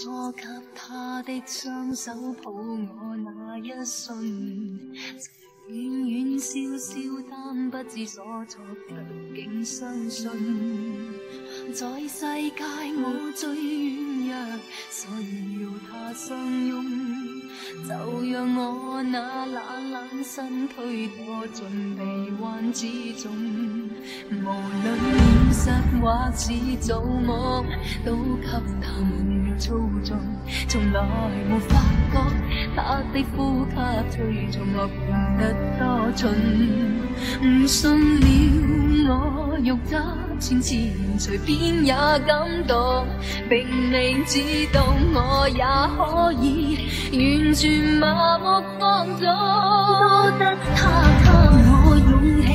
初给他的双手抱我那一瞬，远远笑笑，但不知所措，却竟相信，在世界我最软弱，所以要他相拥，就让我那懒懒身躯躲进臂弯之中，无论现实或是做梦，都给他们。从来没发觉他的呼吸催促我变得多蠢，唔信了我肉质千次随便也感动，并未知道我也可以完全麻木放纵，多得他给我勇气。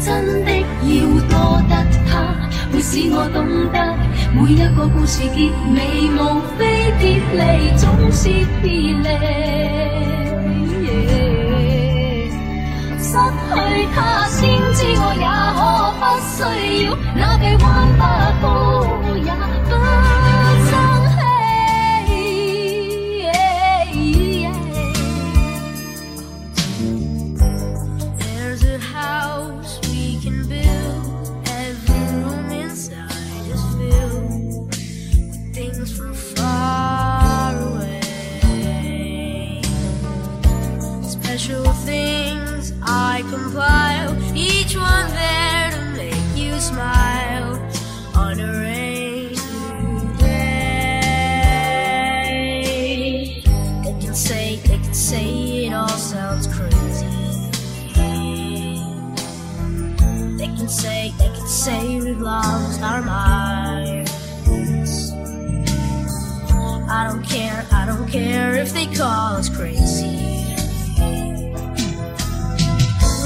真的要多得他，会使我懂得每一个故事结尾，无非别离，总是别离。失去他，先知我也可不需要那臂弯，say, they can say it all sounds crazy. They can say, they can say we've lost our minds. Don't care, I don't care if they call us crazy.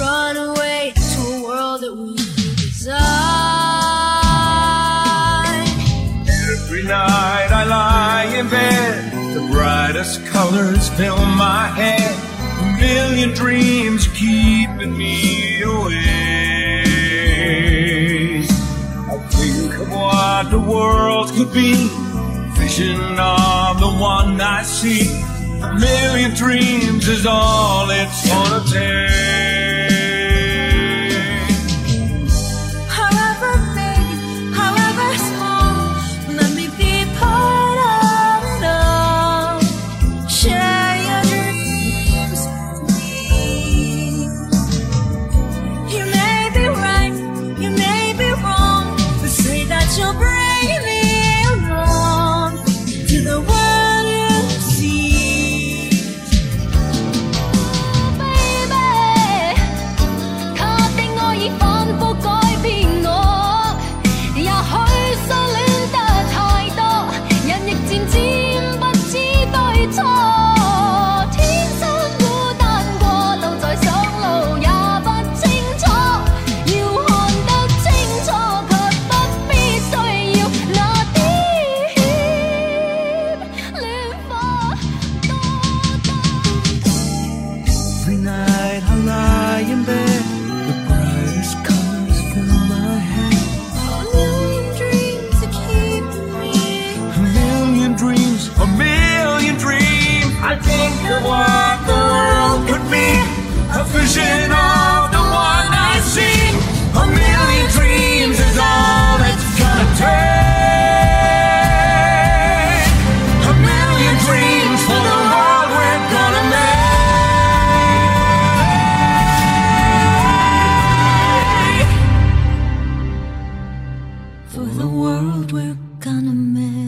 Run away to a world that we design. Every night I lie in bed, the brightest colors fill my head. A million dreams keeping me away. I think of what the world could be, vision of one I see. A million dreams is all it's gonna take. night alive. for the world we're gonna make.